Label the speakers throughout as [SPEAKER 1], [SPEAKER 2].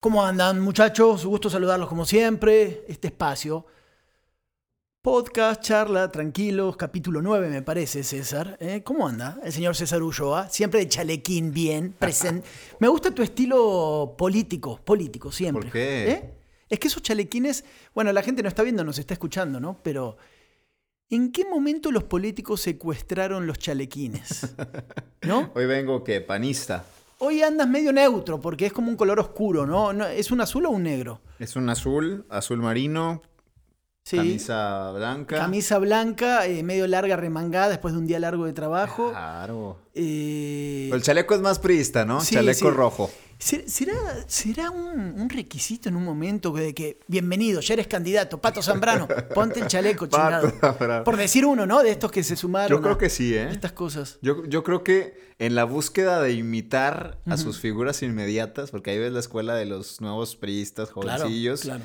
[SPEAKER 1] ¿Cómo andan muchachos? Gusto saludarlos como siempre. Este espacio. Podcast, charla, tranquilos, capítulo 9 me parece, César. ¿Eh? ¿Cómo anda el señor César Ulloa? Siempre de chalequín, bien, presente. me gusta tu estilo político, político, siempre.
[SPEAKER 2] ¿Por qué?
[SPEAKER 1] ¿Eh? Es que esos chalequines, bueno, la gente no está viendo, nos está escuchando, ¿no? Pero, ¿en qué momento los políticos secuestraron los chalequines? ¿No?
[SPEAKER 2] Hoy vengo que panista.
[SPEAKER 1] Hoy andas medio neutro porque es como un color oscuro, ¿no? ¿Es un azul o un negro?
[SPEAKER 2] Es un azul, azul marino,
[SPEAKER 1] Sí.
[SPEAKER 2] camisa blanca.
[SPEAKER 1] Camisa blanca, eh, medio larga, remangada después de un día largo de trabajo.
[SPEAKER 2] Claro.
[SPEAKER 1] Eh,
[SPEAKER 2] el chaleco es más priista, ¿no?
[SPEAKER 1] Sí,
[SPEAKER 2] chaleco
[SPEAKER 1] sí.
[SPEAKER 2] rojo.
[SPEAKER 1] ¿ser- ¿Será, será un, un requisito en un momento de que, bienvenido, ya eres candidato, Pato Zambrano, ponte el chaleco, chingado? Por decir uno, ¿no? De estos que se sumaron
[SPEAKER 2] Yo creo
[SPEAKER 1] a
[SPEAKER 2] que sí, ¿eh?
[SPEAKER 1] estas cosas.
[SPEAKER 2] Yo, yo creo que en la búsqueda de imitar a sus figuras inmediatas, porque ahí ves la escuela de los nuevos priistas,
[SPEAKER 1] Claro,
[SPEAKER 2] jovencillos,
[SPEAKER 1] claro.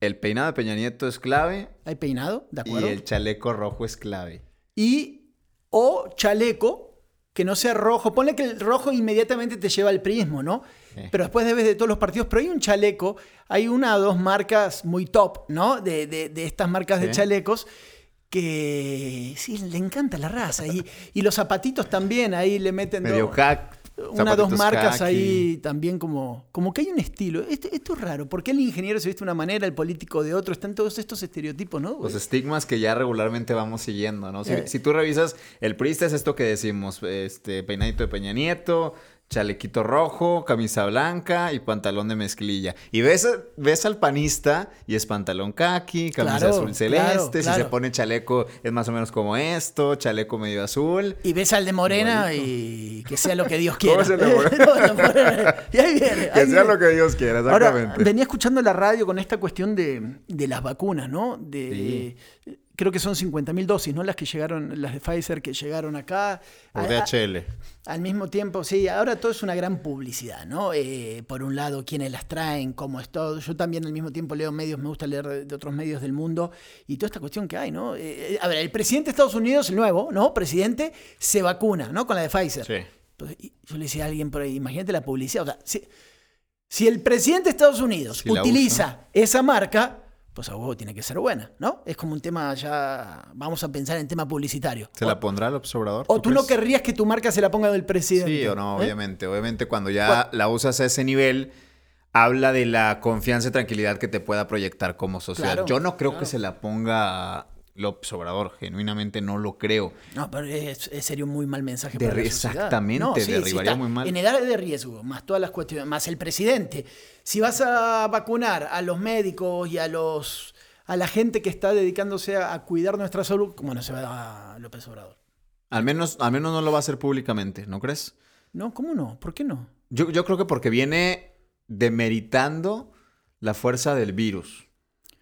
[SPEAKER 2] El peinado de Peña Nieto es clave
[SPEAKER 1] ¿Hay peinado? ¿De
[SPEAKER 2] y
[SPEAKER 1] acuerdo?
[SPEAKER 2] el chaleco rojo es clave.
[SPEAKER 1] Y o chaleco que no sea rojo. Ponle que el rojo inmediatamente te lleva al prismo, ¿no?
[SPEAKER 2] Sí.
[SPEAKER 1] Pero después debes de todos los partidos. Pero hay un chaleco, hay una o dos marcas muy top, ¿no? De, de- de estas marcas de chalecos que sí, le encanta la raza. Y, y los zapatitos también, ahí le meten
[SPEAKER 2] Medio hack.
[SPEAKER 1] Una dos marcas
[SPEAKER 2] khaki.
[SPEAKER 1] ahí también como, como que hay un estilo. Esto, esto es raro. ¿Por qué el ingeniero se viste de una manera, el político de otro? Están todos estos estereotipos, ¿no?
[SPEAKER 2] Los estigmas que ya regularmente vamos siguiendo, ¿no? Si,
[SPEAKER 1] Eh.
[SPEAKER 2] si tú revisas, el priista es esto que decimos, este, peinadito de Peña Nieto, chalequito rojo, camisa blanca y pantalón de mezclilla. Y ves, ves al panista y es pantalón kaki, camisa
[SPEAKER 1] Claro,
[SPEAKER 2] azul celeste,
[SPEAKER 1] claro,
[SPEAKER 2] si se pone chaleco es más o menos como esto, chaleco medio azul.
[SPEAKER 1] Y ves al de Morena y que sea lo que Dios quiera.
[SPEAKER 2] ¿Cómo es el de Morena?
[SPEAKER 1] Y ahí viene.
[SPEAKER 2] Que sea lo que Dios quiera,
[SPEAKER 1] Ahora,
[SPEAKER 2] exactamente.
[SPEAKER 1] venía escuchando la radio con esta cuestión de, de las vacunas, ¿no? De, Creo que son 50.000 dosis, ¿no? Las que llegaron, las de Pfizer que llegaron acá.
[SPEAKER 2] Por
[SPEAKER 1] a-
[SPEAKER 2] DHL.
[SPEAKER 1] al mismo tiempo, sí, ahora todo es una gran publicidad, ¿no? Eh, por un lado, quiénes las traen, cómo es todo. Yo también al mismo tiempo leo medios, me gusta leer de, otros medios del mundo y toda esta cuestión que hay, ¿no? Eh, eh, a ver, el presidente de Estados Unidos, el nuevo, ¿no? Presidente, se vacuna, ¿no? Con la de Pfizer.
[SPEAKER 2] Sí.
[SPEAKER 1] Pues, y yo le decía a alguien por ahí, imagínate la publicidad. O sea, si, si el presidente de Estados Unidos
[SPEAKER 2] Si
[SPEAKER 1] utiliza esa marca, pues a huevo tiene que ser buena, ¿no? Es como un tema ya, vamos a pensar en tema publicitario.
[SPEAKER 2] ¿Se
[SPEAKER 1] o,
[SPEAKER 2] la pondrá el observador?
[SPEAKER 1] o tú no querrías que tu marca se la ponga del presidente.
[SPEAKER 2] Sí o no,
[SPEAKER 1] ¿eh?
[SPEAKER 2] obviamente. Obviamente cuando ya la usas a ese nivel, habla de la confianza y tranquilidad que te pueda proyectar como sociedad.
[SPEAKER 1] Claro,
[SPEAKER 2] Yo no creo
[SPEAKER 1] claro.
[SPEAKER 2] que se la ponga López Obrador, genuinamente no lo creo.
[SPEAKER 1] No, pero es, es- sería un muy mal mensaje
[SPEAKER 2] De-
[SPEAKER 1] para la
[SPEAKER 2] exactamente,
[SPEAKER 1] No, sí,
[SPEAKER 2] derribaría muy mal.
[SPEAKER 1] En edades de riesgo, más todas las cuestiones, más el presidente. Si vas a vacunar a los médicos y a los a la gente que está dedicándose a, a cuidar nuestra salud, como no se va a López Obrador.
[SPEAKER 2] Al menos, al menos no lo va a hacer públicamente, ¿no crees?
[SPEAKER 1] No, ¿cómo no? ¿Por qué no?
[SPEAKER 2] Yo, yo creo que porque viene demeritando la fuerza del virus.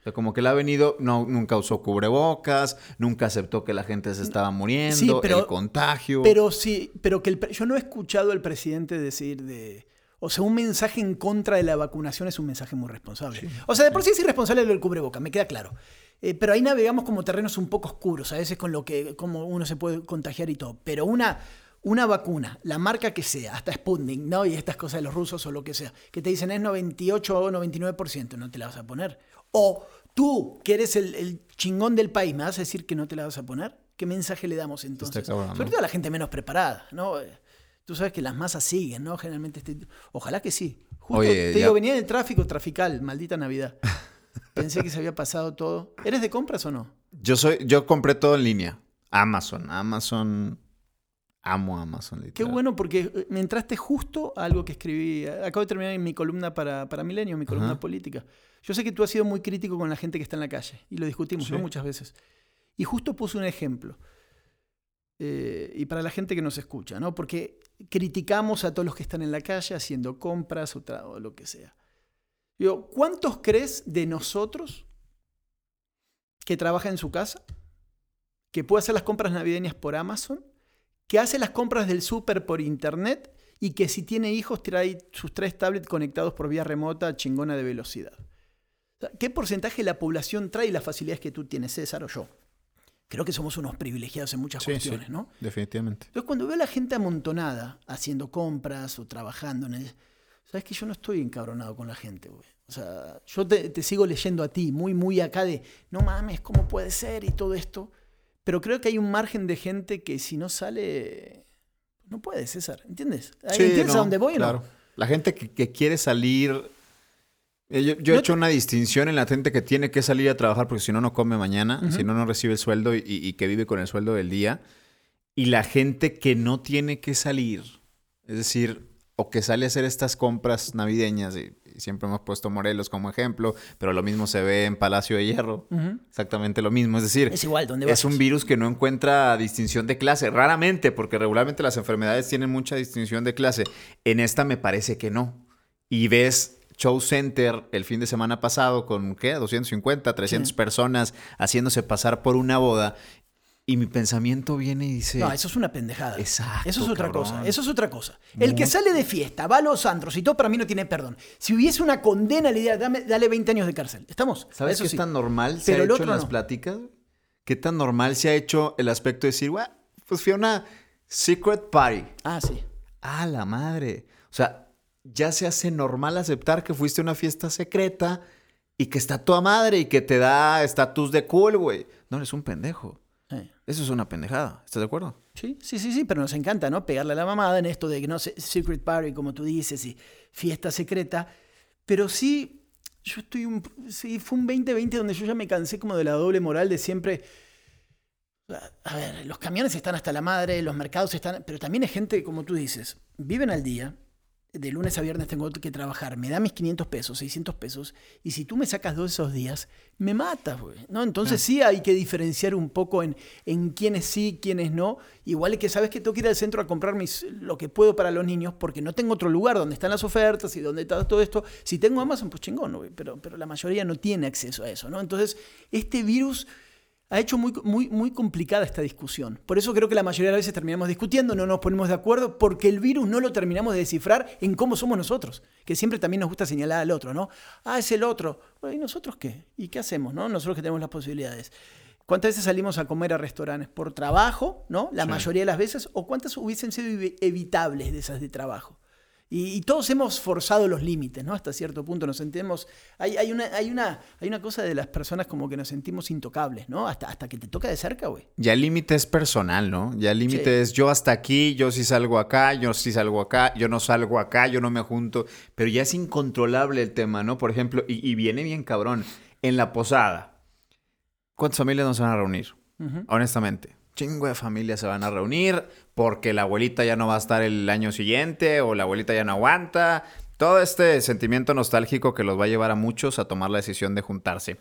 [SPEAKER 2] Sea, como que él ha venido, no, nunca usó cubrebocas, nunca aceptó que la gente se estaba muriendo,
[SPEAKER 1] Sí, pero-
[SPEAKER 2] el contagio.
[SPEAKER 1] Pero sí, pero que el yo no he escuchado al presidente decir de. O sea, un mensaje en contra de la vacunación es un mensaje muy responsable. o sea, de por sí es irresponsable lo del cubreboca, me queda claro. Eh, pero ahí navegamos como terrenos un poco oscuros, a veces con lo que como uno se puede contagiar y todo. Pero una, una vacuna, la marca que sea, hasta Sputnik, ¿no? Y estas cosas de los rusos o lo que sea, que te dicen es 98 o 99%, no te la vas a poner. O tú, que eres el, el chingón del país, ¿me vas a decir que no te la vas a poner? ¿Qué mensaje le damos entonces?
[SPEAKER 2] cabrón,
[SPEAKER 1] Sobre todo a la gente menos preparada, ¿no? Eh, Tú sabes que las masas siguen, ¿no? Generalmente este... Ojalá que sí. Justo
[SPEAKER 2] Oye,
[SPEAKER 1] te
[SPEAKER 2] ya-
[SPEAKER 1] digo, venía en el tráfico trafical, maldita Navidad. Pensé que se había pasado todo. ¿Eres de compras o no?
[SPEAKER 2] Yo soy, yo compré todo en línea. Amazon, Amazon. Amo Amazon,
[SPEAKER 1] Qué
[SPEAKER 2] literal.
[SPEAKER 1] bueno porque eh, me entraste justo a algo que escribí. Acabo de terminar en mi columna para, para Milenio, mi columna
[SPEAKER 2] Ajá.
[SPEAKER 1] política. Yo sé que tú has sido muy crítico con la gente que está en la calle y lo discutimos muchas veces. Y justo puse un ejemplo. Eh, y para la gente que nos escucha, ¿no? Porque criticamos a todos los que están en la calle haciendo compras o, o lo que sea. Digo, ¿cuántos crees de nosotros que trabaja en su casa, que puede hacer las compras navideñas por Amazon, que hace las compras del súper por internet y que si tiene hijos trae sus tres tablets conectados por vía remota chingona de velocidad? ¿Qué porcentaje de la población trae las facilidades que tú tienes, César o yo? Creo que somos unos privilegiados en muchas
[SPEAKER 2] Sí,
[SPEAKER 1] cuestiones,
[SPEAKER 2] sí.
[SPEAKER 1] ¿no?
[SPEAKER 2] Definitivamente.
[SPEAKER 1] Entonces, cuando veo a la gente amontonada haciendo compras o trabajando en el- Sabes que yo no estoy encabronado con la gente, güey. O sea, yo te, te sigo leyendo a ti, muy, muy acá de, no mames, ¿cómo puede ser? Y todo esto. Pero creo que hay un margen de gente que si no sale, no puede, César. ¿Entiendes?
[SPEAKER 2] Sí,
[SPEAKER 1] ¿Entiendes
[SPEAKER 2] no,
[SPEAKER 1] a dónde voy o no?
[SPEAKER 2] claro. La gente que, que quiere salir. eh, Yo, yo he
[SPEAKER 1] No
[SPEAKER 2] hecho una distinción en la gente que tiene que salir a trabajar porque si no, no come mañana, si no, no recibe el sueldo y, y que vive con el sueldo del día. Y la gente que no tiene que salir. Es decir, o que sale a hacer estas compras navideñas. Y siempre hemos puesto Morelos como ejemplo, pero lo mismo se ve en Palacio de Hierro. Exactamente lo mismo. Es decir,
[SPEAKER 1] Es igual, ¿dónde
[SPEAKER 2] es un virus que no encuentra distinción de clase, raramente, porque regularmente las enfermedades tienen mucha distinción de clase. En esta me parece que no. Y ves Show Center el fin de semana pasado con, ¿qué? 250, 300
[SPEAKER 1] Sí.
[SPEAKER 2] personas haciéndose pasar por una boda. Y mi pensamiento viene y dice...
[SPEAKER 1] No, eso es una pendejada.
[SPEAKER 2] Exacto,
[SPEAKER 1] Eso es otra
[SPEAKER 2] cabrón.
[SPEAKER 1] cosa. Eso es otra cosa. El que sale de fiesta, va a los antros y todo, para mí no tiene perdón. Si hubiese una condena, le diría, dame, dale 20 años de cárcel. ¿Estamos?
[SPEAKER 2] ¿Sabes
[SPEAKER 1] Eso
[SPEAKER 2] qué
[SPEAKER 1] sí.
[SPEAKER 2] tan normal se
[SPEAKER 1] Pero
[SPEAKER 2] ha hecho en las
[SPEAKER 1] no.
[SPEAKER 2] pláticas? ¿Qué tan normal se ha hecho el aspecto de decir, "Güey, pues fui a una secret party?
[SPEAKER 1] Ah, sí.
[SPEAKER 2] Ah, la madre. O sea, ya se hace normal aceptar que fuiste a una fiesta secreta y que está toda madre y que te da estatus de cool, güey. No, eres un pendejo. Eso es una pendejada. ¿Estás de acuerdo?
[SPEAKER 1] Sí, sí, sí, sí, pero nos encanta, ¿no? Pegarle a la mamada en esto de que no sé, secret party, como tú dices, y fiesta secreta. Pero sí, yo estoy un. Sí, fue un 2020 donde yo ya me cansé como de la doble moral de siempre. A ver, los camiones están hasta la madre, los mercados están. Pero también hay gente, como tú dices, viven al día. De lunes a viernes tengo que trabajar, me da mis 500 pesos, 600 pesos, y si tú me sacas dos de esos días, me matas, güey. ¿no? Entonces sí hay que diferenciar un poco en, en quiénes sí, quiénes no. Igual que sabes que tengo que ir al centro a comprar mis, lo que puedo para los niños, porque no tengo otro lugar donde están las ofertas y donde está todo esto. Si tengo Amazon, pues chingón, güey, pero, pero la mayoría no tiene acceso a eso, ¿no? Entonces, este virus ha hecho muy, muy, muy complicada esta discusión. Por eso creo que la mayoría de las veces terminamos discutiendo, no nos ponemos de acuerdo, porque el virus no lo terminamos de descifrar en cómo somos nosotros, que siempre también nos gusta señalar al otro, ¿no? Ah, es el otro. Bueno, ¿Y nosotros qué? ¿Y qué hacemos, no? Nosotros que tenemos las posibilidades. ¿Cuántas veces salimos a comer a restaurantes? ¿Por trabajo, no? La
[SPEAKER 2] Sí.
[SPEAKER 1] mayoría de las veces. ¿O cuántas hubiesen sido evi- evitables de esas de trabajo? Y, y todos hemos forzado los límites, ¿no? Hasta cierto punto nos sentimos... Hay, hay, una, hay, una, hay una cosa de las personas como que nos sentimos intocables, ¿no? Hasta, hasta que te toca de cerca, güey.
[SPEAKER 2] Ya el límite es personal, ¿no? Ya el límite
[SPEAKER 1] Sí.
[SPEAKER 2] es yo hasta aquí, yo sí salgo acá, yo sí salgo acá, yo no salgo acá, yo no me junto. Pero ya es incontrolable el tema, ¿no? Por ejemplo, y, y viene bien cabrón. En la posada, ¿cuántas familias nos van a reunir? Honestamente. Chingo de familias se van a reunir porque la abuelita ya no va a estar el año siguiente o la abuelita ya no aguanta. Todo este sentimiento nostálgico que los va a llevar a muchos a tomar la decisión de juntarse.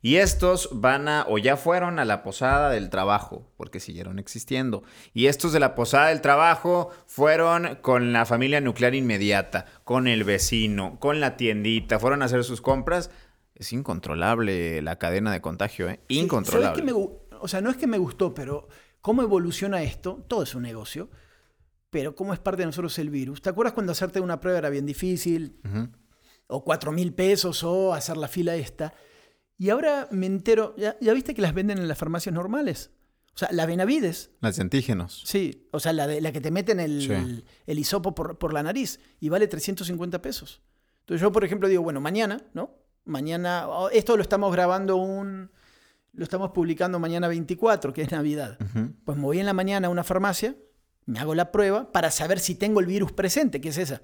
[SPEAKER 2] Y estos van a, o ya fueron a la posada del trabajo, porque siguieron existiendo. Y estos de la posada del trabajo fueron con la familia nuclear inmediata, con el vecino, con la tiendita, fueron a hacer sus compras. Es incontrolable la cadena de contagio, ¿eh? Incontrolable.
[SPEAKER 1] ¿sabes qué me o sea, no es que me gustó, pero cómo evoluciona esto, todo es un negocio, pero cómo es parte de nosotros el virus. ¿Te acuerdas cuando hacerte una prueba era bien difícil? O cuatro mil pesos o hacer la fila esta. Y ahora me entero, ¿ya, ya viste que las venden en las farmacias normales? O sea, la Benavides,
[SPEAKER 2] Las de antígenos.
[SPEAKER 1] sí, o sea, la, de, la que te meten el,
[SPEAKER 2] Sí.
[SPEAKER 1] el, el hisopo por, por la nariz y vale 350 pesos. Entonces yo, por ejemplo, digo, bueno, mañana, ¿no? Mañana, oh, esto lo estamos grabando un, lo estamos publicando mañana 24, que es Navidad. Pues me voy en la mañana a una farmacia, me hago la prueba para saber si tengo el virus presente, que es esa.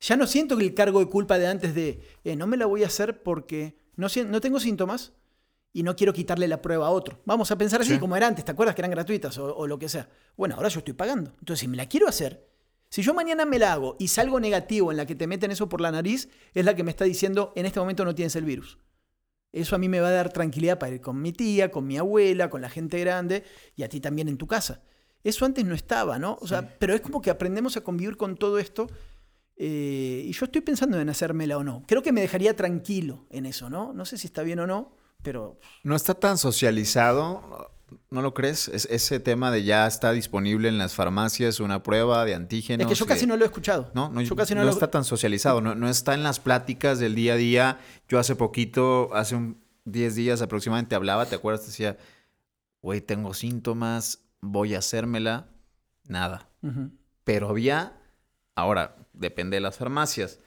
[SPEAKER 1] Ya no siento que el cargo de culpa de antes de, eh, no me la voy a hacer porque no, no tengo síntomas y no quiero quitarle la prueba a otro. Vamos a pensar así
[SPEAKER 2] Sí.
[SPEAKER 1] como era antes, ¿te acuerdas que eran gratuitas o, o lo que sea? Bueno, ahora yo estoy pagando. Entonces, si me la quiero hacer, si yo mañana me la hago y salgo negativo en la que te meten eso por la nariz, es la que me está diciendo, en este momento no tienes el virus. Eso a mí me va a dar tranquilidad para ir con mi tía, con mi abuela, con la gente grande y a ti también en tu casa. Eso antes no estaba, ¿no? O sea, pero es como que aprendemos a convivir con todo esto eh, y yo estoy pensando en hacérmela o no. Creo que me dejaría tranquilo en eso, ¿no? No sé si está bien o no, pero
[SPEAKER 2] No está tan socializado, ¿no lo crees? Es, ese tema de ya está disponible en las farmacias una prueba de antígenos.
[SPEAKER 1] es que yo casi no lo he escuchado.
[SPEAKER 2] No, no,
[SPEAKER 1] yo casi
[SPEAKER 2] no
[SPEAKER 1] lo
[SPEAKER 2] está tan socializado, no, no está en las pláticas del día a día. Yo hace poquito, hace un 10 días aproximadamente, hablaba, ¿te acuerdas? Decía, güey, tengo síntomas, voy a hacérmela. Nada. Pero había, ahora, depende de las farmacias.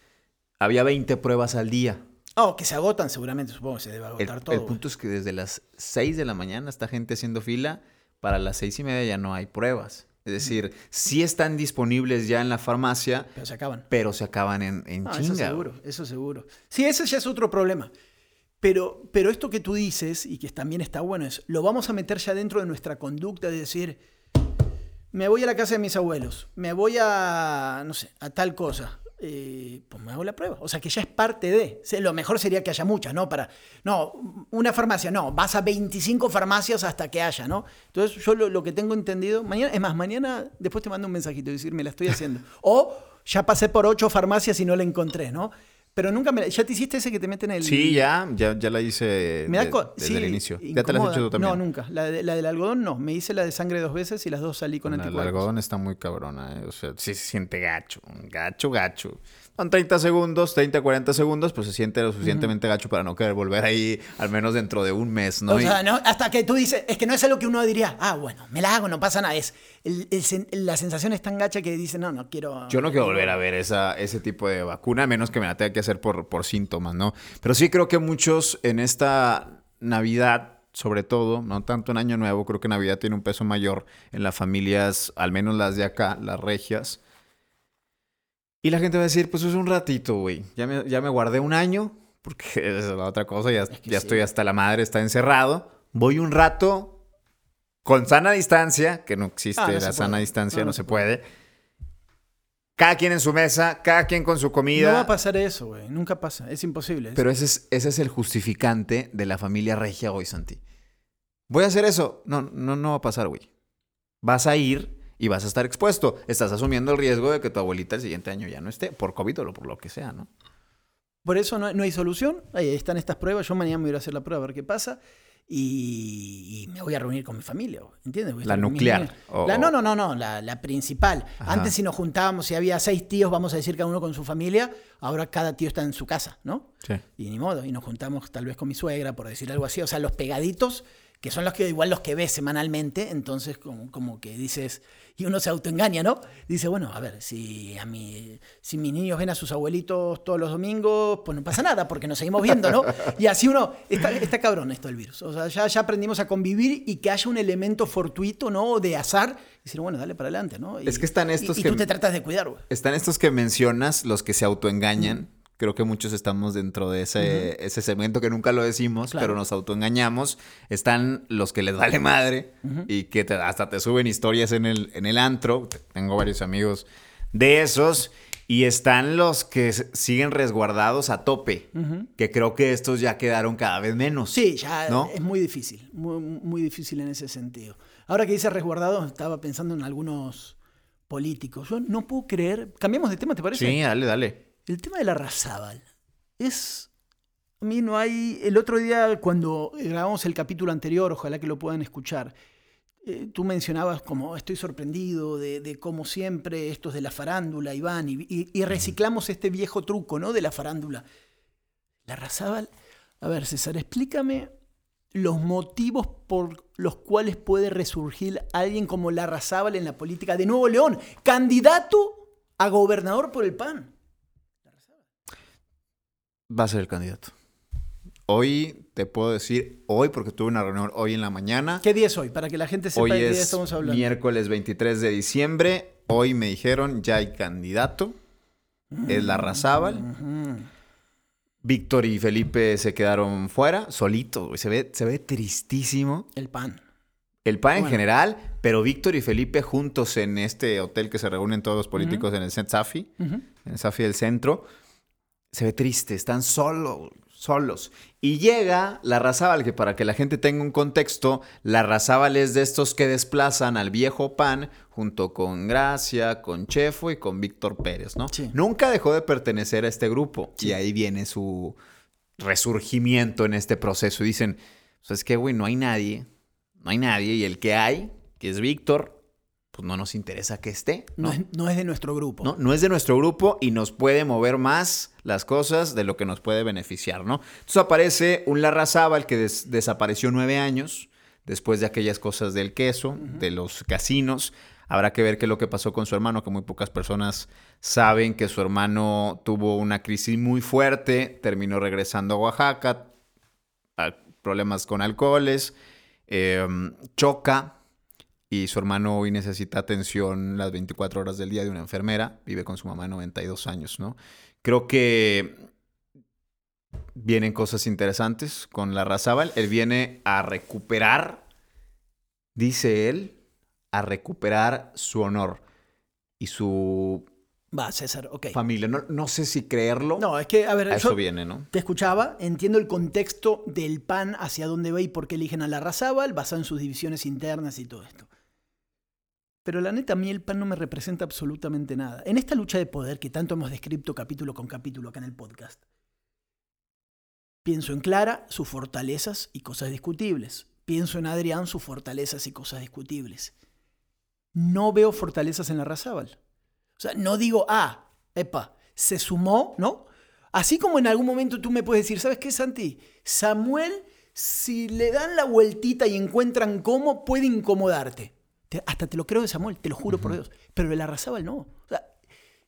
[SPEAKER 2] había 20 pruebas al día.
[SPEAKER 1] Oh, que se agotan seguramente, supongo que se debe
[SPEAKER 2] El,
[SPEAKER 1] agotar
[SPEAKER 2] el
[SPEAKER 1] todo.
[SPEAKER 2] punto es que desde las 6 de la mañana está gente haciendo fila, para las seis y media ya no hay pruebas. Es decir, sí están disponibles ya en la farmacia,
[SPEAKER 1] Pero se acaban.
[SPEAKER 2] pero se acaban en, en
[SPEAKER 1] No,
[SPEAKER 2] chinga.
[SPEAKER 1] eso seguro, eso seguro. Sí, ese ya es otro problema. Pero, pero esto que tú dices, y que también está bueno, es, lo vamos a meter ya dentro de nuestra conducta de decir, me voy a la casa de mis abuelos, me voy a, no sé, a tal cosa, eh, pues me hago la prueba. O sea, que ya es parte de. Lo mejor sería que haya muchas, ¿no? Para, no, una farmacia, no, vas a 25 farmacias hasta que haya, ¿no? Entonces, yo lo, lo que tengo entendido, mañana, es más, mañana después te mando un mensajito y decir, me la estoy haciendo. O ya pasé por ocho farmacias y no la encontré, ¿no? Pero nunca me la- ¿Ya te hiciste ese que te meten el.
[SPEAKER 2] Sí, ya, ya, ya la hice
[SPEAKER 1] Me da
[SPEAKER 2] de- desde
[SPEAKER 1] sí,
[SPEAKER 2] el inicio. ¿Ya te la has hecho tú también?
[SPEAKER 1] No, nunca. La, de- la del algodón no. Me hice la de sangre dos veces y las dos salí con
[SPEAKER 2] La- El
[SPEAKER 1] anticuerpos.
[SPEAKER 2] algodón está muy cabrona, ¿eh? O sea, sí se siente gacho, gacho, gacho. Son 30 segundos, 30, 40 segundos, pues se siente lo suficientemente gacho para no querer volver ahí al menos dentro de un mes, ¿no?
[SPEAKER 1] O sea, no, hasta que tú dices, es que no es algo que uno diría, ah, bueno, me la hago, no pasa nada. Es, el- el sen- la sensación es tan gacha que dice, no, no quiero.
[SPEAKER 2] Yo no quiero volver a ver esa, ese tipo de vacuna, a menos que me la tenga que hacer por, por síntomas, ¿no? Pero sí creo que muchos en esta Navidad, sobre todo, no tanto en Año Nuevo, creo que Navidad tiene un peso mayor en las familias, al menos las de acá, las regias. Y la gente va a decir, pues es un ratito, güey. Ya me, ya me guardé un año, porque es la otra cosa, ya,
[SPEAKER 1] que
[SPEAKER 2] ya
[SPEAKER 1] sí.
[SPEAKER 2] estoy hasta la madre, está encerrado. Voy un rato con sana distancia, que no existe
[SPEAKER 1] Ah, no
[SPEAKER 2] la sana
[SPEAKER 1] puede.
[SPEAKER 2] distancia,
[SPEAKER 1] No,
[SPEAKER 2] no,
[SPEAKER 1] no
[SPEAKER 2] se
[SPEAKER 1] puede.
[SPEAKER 2] puede. Cada quien en su mesa, cada quien con su
[SPEAKER 1] No
[SPEAKER 2] comida.
[SPEAKER 1] va a pasar eso, güey. Nunca pasa. Es imposible.
[SPEAKER 2] pero ese es, ese es el justificante de la familia regia hoy, Santi. Voy a hacer eso. No, no, no va a pasar, güey. Vas a ir y vas a estar expuesto. Estás asumiendo el riesgo de que tu abuelita el siguiente año ya no esté, por COVID o por lo que sea, ¿no?
[SPEAKER 1] Por eso no, no hay solución. Ahí están estas pruebas. Yo mañana me voy a ir a hacer la prueba a ver qué pasa. Y, y me voy a reunir con mi familia, ¿entiendes?
[SPEAKER 2] La nuclear, o-
[SPEAKER 1] La- no, no, no, no, la, la principal.
[SPEAKER 2] Ajá.
[SPEAKER 1] Antes si nos juntábamos, si había seis tíos, vamos a decir cada uno con su familia, ahora cada tío está en su casa, ¿no?
[SPEAKER 2] Sí.
[SPEAKER 1] Y ni modo, y nos juntamos tal vez con mi suegra, por decir algo así. O sea, los pegaditos, que son los que igual los que ves semanalmente, entonces como, como que dices, y uno se autoengaña, ¿no? Dice, bueno, a ver, si a mí, si mis niños ven a sus abuelitos todos los domingos, pues no pasa nada, porque nos seguimos viendo, ¿no? Y así uno, está, está cabrón esto del virus. O sea, ya, ya aprendimos a convivir y que haya un elemento fortuito, ¿no? De azar, y decir, bueno, dale para adelante, ¿no? Y-
[SPEAKER 2] Es que están estos
[SPEAKER 1] y, y
[SPEAKER 2] que-
[SPEAKER 1] tú te tratas de cuidar, güey.
[SPEAKER 2] Están estos que mencionas, los que se autoengañan. Creo que muchos estamos dentro de ese, ese segmento que nunca lo decimos,
[SPEAKER 1] Claro.
[SPEAKER 2] pero nos autoengañamos. Están los que les vale madre y que te- hasta te suben historias en el, en el antro. Tengo varios amigos de esos. Y están los que siguen resguardados a tope, que creo que estos ya quedaron cada vez menos.
[SPEAKER 1] Sí, ya
[SPEAKER 2] ¿no?
[SPEAKER 1] es muy difícil, muy, muy difícil en ese sentido. Ahora que dice resguardado, estaba pensando en algunos políticos. Yo no puedo creer. Cambiamos de tema, ¿te parece?
[SPEAKER 2] Sí, dale, dale.
[SPEAKER 1] El tema de la Razábal es. A mí no hay. El otro día, cuando grabamos el capítulo anterior, ojalá que lo puedan escuchar, eh, tú mencionabas como estoy sorprendido de, cómo siempre estos de la farándula, Iván, y, y- y reciclamos este viejo truco, ¿no? De la farándula. La Razábal. A ver, César, explícame los motivos por los cuales puede resurgir alguien como la Razábal en la política de Nuevo León, candidato a gobernador por el PAN.
[SPEAKER 2] Va a ser el candidato. Hoy te puedo decir, hoy, porque tuve una reunión hoy en la mañana.
[SPEAKER 1] ¿Qué día es hoy? Para que la gente sepa
[SPEAKER 2] Hoy
[SPEAKER 1] de qué día
[SPEAKER 2] es
[SPEAKER 1] estamos hablando.
[SPEAKER 2] miércoles 23 de diciembre. Hoy me dijeron, ya hay candidato. Es la Razábal. Víctor y Felipe se quedaron fuera, solitos. Se ve, se ve tristísimo.
[SPEAKER 1] El PAN.
[SPEAKER 2] El PAN en general, pero Víctor y Felipe juntos en este hotel que se reúnen todos los políticos en el Safi, en el Safi del centro. Se ve triste, están solos, solos. Y llega la Razábal, que para que la gente tenga un contexto, la Razábal es de estos que desplazan al viejo PAN junto con Gracia, con Chefo y con Víctor Pérez, ¿no?
[SPEAKER 1] Sí.
[SPEAKER 2] Nunca dejó de pertenecer a este grupo.
[SPEAKER 1] Sí.
[SPEAKER 2] Y ahí viene su resurgimiento en este proceso. Y dicen, pues es que, güey, no hay nadie, no hay nadie. Y el que hay, que es Víctor, pues no nos interesa que esté,
[SPEAKER 1] No,
[SPEAKER 2] ¿no?
[SPEAKER 1] es, no es de nuestro grupo.
[SPEAKER 2] No, no es de nuestro grupo y nos puede mover más las cosas de lo que nos puede beneficiar, ¿no? Entonces aparece un Larrazábal que des- desapareció nueve años después de aquellas cosas del queso, de los casinos. Habrá que ver qué es lo que pasó con su hermano, que muy pocas personas saben que su hermano tuvo una crisis muy fuerte, terminó regresando a Oaxaca, problemas con alcoholes, em, choca y su hermano hoy necesita atención las 24 horas del día de una enfermera, vive con su mamá 92 años, ¿no? Creo que vienen cosas interesantes con la Razábal. Él viene a recuperar, dice él, a recuperar su honor y su
[SPEAKER 1] Va, César, ok.
[SPEAKER 2] familia. No, no sé si creerlo.
[SPEAKER 1] No, es que, a ver,
[SPEAKER 2] a eso viene, ¿no?
[SPEAKER 1] te escuchaba, entiendo el contexto del PAN, hacia dónde va y por qué eligen a la Razábal, basado en sus divisiones internas y todo esto. Pero la neta, a mí el PAN no me representa absolutamente nada. En esta lucha de poder que tanto hemos descrito capítulo con capítulo acá en el podcast, pienso en Clara, sus fortalezas y cosas discutibles. Pienso en Adrián, sus fortalezas y cosas discutibles. No veo fortalezas en la Razábal. O sea, no digo, ah, epa, se sumó, ¿no? Así como en algún momento tú me puedes decir, ¿sabes qué, Santi? Samuel, si le dan la vueltita y encuentran cómo, puede incomodarte. Te- hasta te lo creo de Samuel, te lo juro por Dios. Pero de la Razábal no. O sea,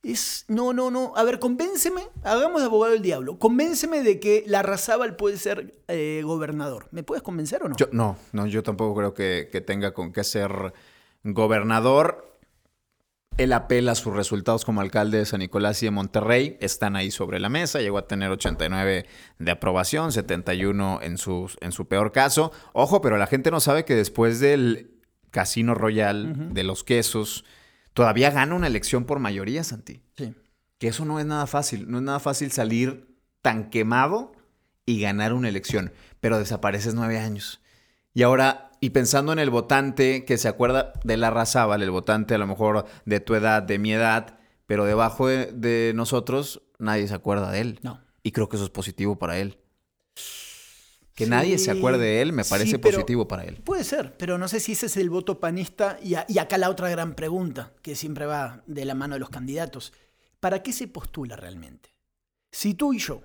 [SPEAKER 1] es. No, no, no. A ver, convénceme, hagamos de abogado del diablo. Convénceme de que la Razábal puede ser eh, gobernador. ¿Me puedes convencer o no?
[SPEAKER 2] Yo, no, no, yo tampoco creo que, que tenga con qué ser gobernador. Él apela a sus resultados como alcalde de San Nicolás y de Monterrey. Están ahí sobre la mesa. Llegó a tener 89 de aprobación, 71 en en su peor caso. Ojo, pero la gente no sabe que después del Casino Royal, de los quesos, todavía gana una elección por mayoría, Santi.
[SPEAKER 1] Sí.
[SPEAKER 2] Que eso no es nada fácil. No es nada fácil salir tan quemado y ganar una elección. Pero desapareces nueve años. Y ahora, y pensando en el votante que se acuerda de la Razábal, el votante a lo mejor de tu edad, de mi edad, pero debajo de, de nosotros, nadie se acuerda de él.
[SPEAKER 1] No.
[SPEAKER 2] Y creo que eso es positivo para él. Que
[SPEAKER 1] Sí,
[SPEAKER 2] nadie se acuerde de él me
[SPEAKER 1] sí,
[SPEAKER 2] parece
[SPEAKER 1] pero-
[SPEAKER 2] positivo para él.
[SPEAKER 1] Puede ser, pero no sé si ese es el voto panista. Y, a- y acá la otra gran pregunta, que siempre va de la mano de los candidatos. ¿Para qué se postula realmente? Si tú y yo,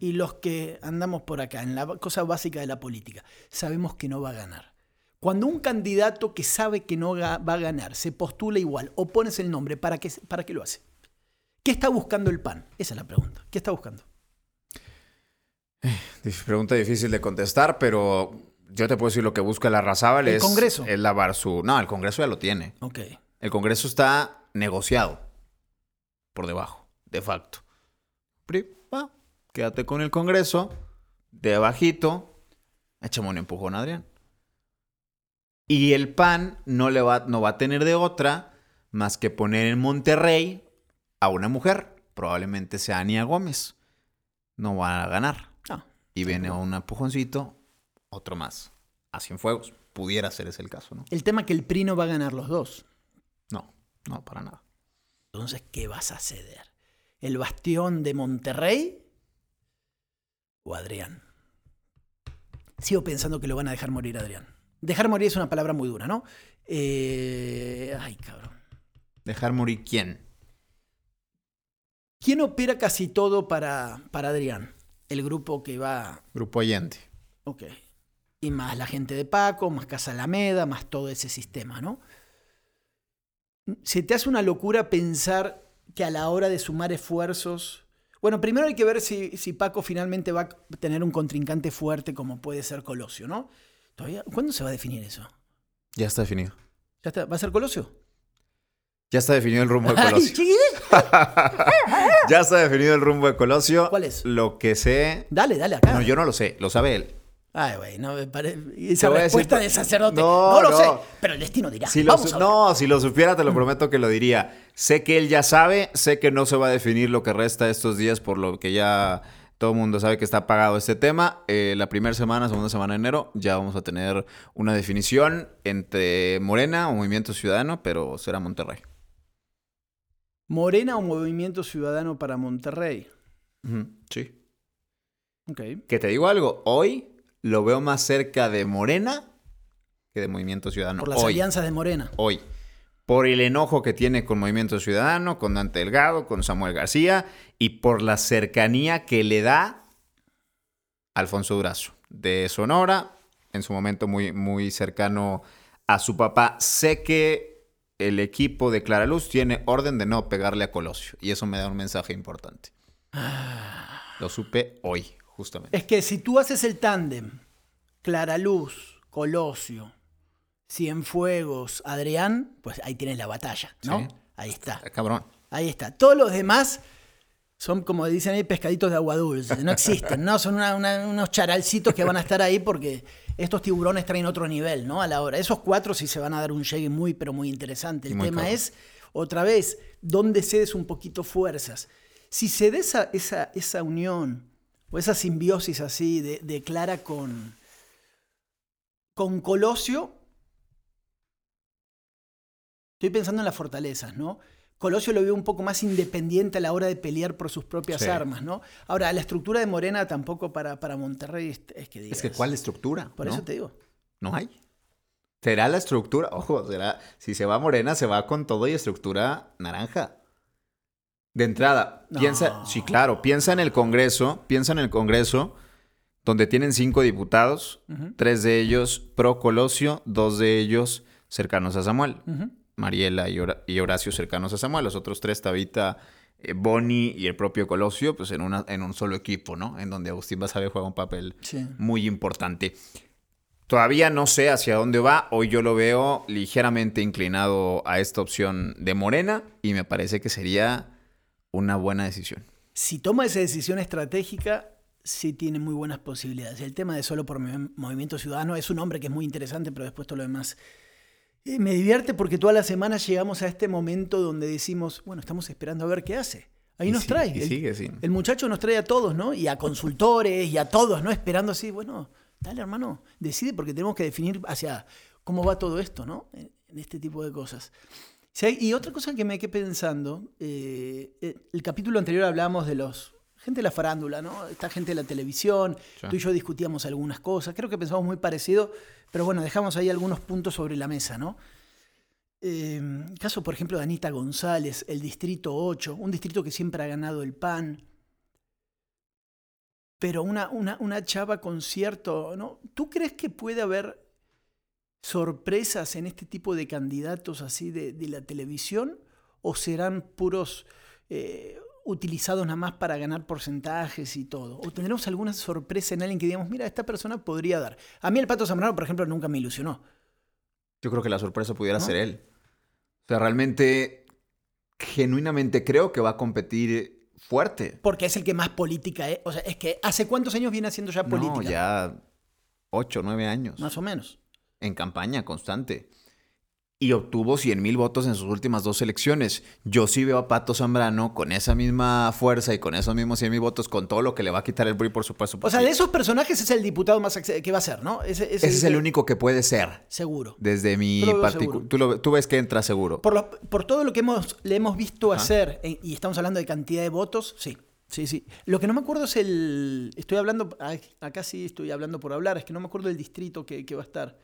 [SPEAKER 1] y los que andamos por acá, en la cosa básica de la política, sabemos que no va a ganar. Cuando un candidato que sabe que no va a ganar se postula igual o pones el nombre, ¿para qué, ¿para qué lo hace? ¿Qué está buscando el PAN? Esa es la pregunta. ¿Qué está buscando?
[SPEAKER 2] Pregunta difícil de contestar, pero yo te puedo decir lo que busca la Razábal
[SPEAKER 1] El
[SPEAKER 2] es,
[SPEAKER 1] Congreso.
[SPEAKER 2] es lavar su... No, el Congreso ya lo tiene.
[SPEAKER 1] Ok.
[SPEAKER 2] El Congreso está negociado por debajo, de facto. PRI, va, quédate con el Congreso, de bajito, échame un empujón, Adrián. Y el PAN no, le va, no va a tener de otra más que poner en Monterrey a una mujer, probablemente sea Ania Gómez. No va a ganar. Y viene un empujoncito, otro más. A Cienfuegos. Pudiera ser ese el caso, ¿no?
[SPEAKER 1] el tema es que el PRI no va a ganar los dos.
[SPEAKER 2] No, no, para nada.
[SPEAKER 1] Entonces, ¿qué vas a ceder? ¿El bastión de Monterrey o Adrián? Sigo pensando que lo van a dejar morir Adrián. Dejar morir es una palabra muy dura, ¿no? Eh, ay, cabrón.
[SPEAKER 2] ¿Dejar morir quién?
[SPEAKER 1] ¿Quién opera casi todo para, para Adrián? El grupo que va...
[SPEAKER 2] Grupo Allende.
[SPEAKER 1] Ok. Y más la gente de Paco, más Casa Alameda, más todo ese sistema, ¿no? ¿Se te hace una locura pensar que a la hora de sumar esfuerzos... Bueno, primero hay que ver si, si Paco finalmente va a tener un contrincante fuerte como puede ser Colosio, ¿no? ¿Todavía? ¿Cuándo se va a definir eso?
[SPEAKER 2] Ya está definido.
[SPEAKER 1] ¿Ya está? ¿Va a ser Colosio?
[SPEAKER 2] Ya está definido el rumbo de Colosio. ya está definido el rumbo de Colosio.
[SPEAKER 1] ¿Cuál es?
[SPEAKER 2] Lo que sé.
[SPEAKER 1] Dale, dale acá.
[SPEAKER 2] No, yo no lo sé, lo sabe él.
[SPEAKER 1] Ay, güey, no me parece. Esa
[SPEAKER 2] decir
[SPEAKER 1] respuesta de sacerdote.
[SPEAKER 2] No,
[SPEAKER 1] No, lo
[SPEAKER 2] no.
[SPEAKER 1] sé, pero el destino dirá.
[SPEAKER 2] Si
[SPEAKER 1] Vamos
[SPEAKER 2] su- no, si lo supiera, te lo prometo que lo diría. Sé que él ya sabe, sé que no se va a definir lo que resta estos días, por lo que ya todo el mundo sabe que está pagado este tema. Eh, la primera semana, segunda semana de enero, ya vamos a tener una definición entre Morena o Movimiento Ciudadano, pero será Monterrey.
[SPEAKER 1] Morena o Movimiento Ciudadano para Monterrey.
[SPEAKER 2] Sí.
[SPEAKER 1] Ok.
[SPEAKER 2] Que te digo algo, hoy lo veo más cerca de Morena que de Movimiento Ciudadano.
[SPEAKER 1] Por las
[SPEAKER 2] hoy,
[SPEAKER 1] alianzas de Morena.
[SPEAKER 2] hoy. Por el enojo que tiene con Movimiento Ciudadano, con Dante Delgado, con Samuel García y por la cercanía que le da Alfonso Durazo de Sonora, en su momento muy, muy cercano a su papá. Sé que el equipo de Clara Luz tiene orden de no pegarle a Colosio. Y eso me da un mensaje importante. Lo supe hoy, justamente.
[SPEAKER 1] Es que si tú haces el tándem, Clara Luz, Colosio, Cienfuegos, Adrián, pues ahí tienes la batalla, ¿no?
[SPEAKER 2] Sí.
[SPEAKER 1] Ahí está.
[SPEAKER 2] Está cabrón.
[SPEAKER 1] Ahí está. Todos los demás son, como dicen ahí, pescaditos de agua dulce. No existen, ¿no? Son una- una- unos charalcitos que van a estar ahí porque estos tiburones traen otro nivel, ¿no? A la hora. Esos cuatro sí se van a dar un llegue muy, pero muy interesante. El
[SPEAKER 2] muy
[SPEAKER 1] tema es, otra vez, dónde cedes un poquito fuerzas. Si se da esa, esa, esa unión o esa simbiosis así de, de Clara con, con Colosio, estoy pensando en las fortalezas, ¿no? Colosio lo veo un poco más independiente a la hora de pelear por sus propias
[SPEAKER 2] Sí.
[SPEAKER 1] armas, ¿no? Ahora, la estructura de Morena tampoco para, para Monterrey es, es que digas.
[SPEAKER 2] Es que ¿cuál estructura?
[SPEAKER 1] Por
[SPEAKER 2] no?
[SPEAKER 1] eso te digo.
[SPEAKER 2] No hay. Será la estructura, ojo, será, si se va morena, se va con todo y estructura naranja. De entrada,
[SPEAKER 1] No.
[SPEAKER 2] piensa, sí, claro, piensa en el Congreso, piensa en el Congreso, donde tienen cinco diputados, tres de ellos pro Colosio, dos de ellos cercanos a Samuel. Mariela y, y Horacio cercanos a Samuel, los otros tres, Tabita, eh, Bonnie y el propio Colosio, pues en, una, en un solo equipo, ¿no? En donde Agustín Basabe juega un papel
[SPEAKER 1] Sí.
[SPEAKER 2] muy importante. Todavía no sé hacia dónde va. Hoy yo lo veo ligeramente inclinado a esta opción de Morena y me parece que sería una buena decisión.
[SPEAKER 1] Si toma esa decisión estratégica, sí tiene muy buenas posibilidades. El tema de solo por Movi- Movimiento Ciudadano es un hombre que es muy interesante, pero después todo lo demás. Eh, me divierte porque todas las semanas llegamos a este momento donde decimos, bueno, estamos esperando a ver qué hace. Ahí
[SPEAKER 2] Y
[SPEAKER 1] nos
[SPEAKER 2] sí-
[SPEAKER 1] trae.
[SPEAKER 2] y
[SPEAKER 1] El-
[SPEAKER 2] sigue sin.
[SPEAKER 1] El muchacho nos trae a todos, ¿no? Y a consultores y a todos, ¿no? Esperando así, bueno, dale hermano, decide porque tenemos que definir hacia cómo va todo esto, ¿no? En, en este tipo de cosas. Y otra cosa que me quedé pensando, eh, eh, el capítulo anterior hablábamos de los... Gente de la farándula, ¿no? Esta gente de la televisión,
[SPEAKER 2] Sí.
[SPEAKER 1] tú y yo discutíamos algunas cosas, creo que pensamos muy parecido, pero bueno, dejamos ahí algunos puntos sobre la mesa, ¿no? Eh, el caso, por ejemplo, de Anita González, el Distrito 8, un distrito que siempre ha ganado el PAN. Pero una, una, una chava con cierto. ¿no? ¿Tú crees que puede haber sorpresas en este tipo de candidatos así de, de la televisión? ¿O serán puros eh, utilizados nada más para ganar porcentajes y todo? ¿O tendremos alguna sorpresa en alguien que digamos, mira, esta persona podría dar? A mí el Pato Zambrano, por ejemplo, nunca me ilusionó.
[SPEAKER 2] Yo creo que la sorpresa pudiera
[SPEAKER 1] ¿No?
[SPEAKER 2] ser él. O sea, realmente, genuinamente creo que va a competir fuerte.
[SPEAKER 1] Porque es el que más política es. O sea, es que ¿hace cuántos años viene haciendo ya política?
[SPEAKER 2] No, ya ocho, nueve años.
[SPEAKER 1] Más o menos.
[SPEAKER 2] en campaña constante. Y obtuvo 100 mil votos en sus últimas dos elecciones. Yo sí veo a Pato Zambrano con esa misma fuerza y con esos mismos 100 mil votos, con todo lo que le va a quitar el PRI, por supuesto.
[SPEAKER 1] O sea, de esos personajes es el diputado más que va a ser, ¿no? Ese,
[SPEAKER 2] Ese es el único que puede ser.
[SPEAKER 1] Seguro.
[SPEAKER 2] Desde mi particular. Tú, tú ves que entra seguro.
[SPEAKER 1] Por, lo- por todo lo que hemos, le hemos visto hacer, eh, y estamos hablando de cantidad de votos, sí. Sí, sí. Lo que no me acuerdo es el. Estoy hablando. Acá sí estoy hablando por hablar, es que no me acuerdo del distrito que, que va a estar.